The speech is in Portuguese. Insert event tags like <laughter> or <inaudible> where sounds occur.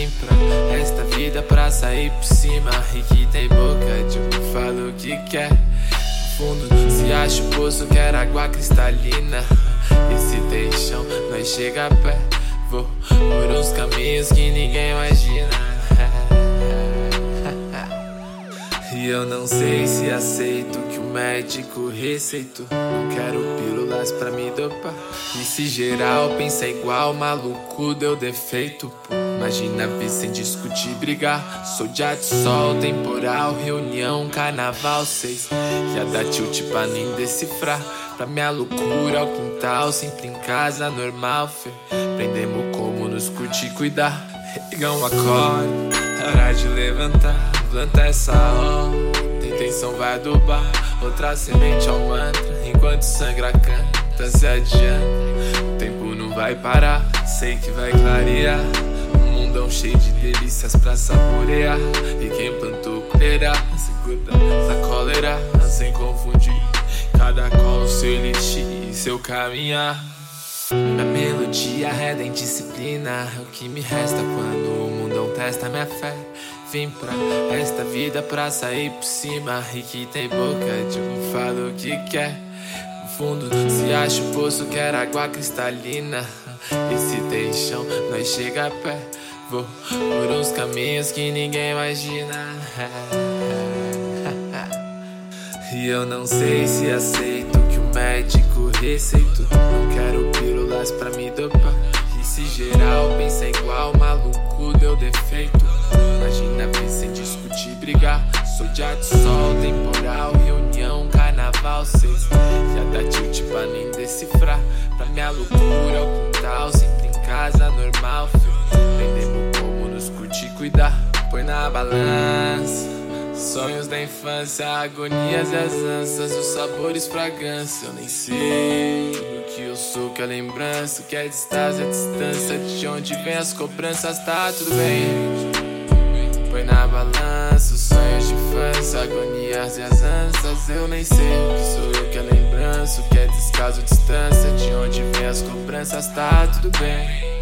pra esta vida pra sair por cima. E que tem boca de um fala o que quer. No fundo, se acha o poço, quer água cristalina. E se tem chão, nós chega a pé. Vou por uns caminhos que ninguém imagina. <laughs> E eu não sei se aceito que o médico receitou. Não quero pílulas pra me dopar. E se geral pensa igual, maluco deu defeito, pô. Imagina vir sem discutir, brigar. Sou de sol, temporal, reunião, carnaval, seis. Ia dar tilt pra nem decifrar. Pra minha loucura, ao quintal, sempre em casa, normal, fê. Prendemos como nos curtir, cuidar. Um acorde, hora de levantar. Planta essa tem tensão, vai adubar. Outra semente ao mantra, enquanto sangra canta, se adianta. O tempo não vai parar, sei que vai clarear. Um mundão cheio de delícias pra saborear. E quem plantou colherá, segura essa cólera, sem confundir. Cada qual o seu elixir e seu caminhar. Minha melodia reda em disciplina É o que me resta quando o mundão testa minha fé. Vim pra esta vida pra sair por cima E que tem boca de um fala o que quer. No fundo se acha o poço quer água cristalina. E se tem chão nós chega a pé. Vou por uns caminhos que ninguém imagina. <laughs> E eu não sei se aceito o Não quero pílulas pra me dopar. E se geral pensa igual, maluco deu defeito. Imagina vir sem discutir, brigar. Sou de sol, temporal, reunião, carnaval, seis Já dá tilt pra nem decifrar. Pra minha loucura, ao quintal, sempre em casa, normal, fio Aprendemos como nos curtir, cuidar. Põe na balança Sonhos da infância, agonias e as ânsias, os sabores, fragrância. Eu nem sei o que eu sou, que é lembrança, o que é distância, a distância, de onde vem as cobranças, tá tudo bem. Põe na balança os sonhos de infância, agonias e as ânsias. Eu nem sei o que sou eu, que é lembrança, o que é descaso, distância, de onde vem as cobranças, tá tudo bem.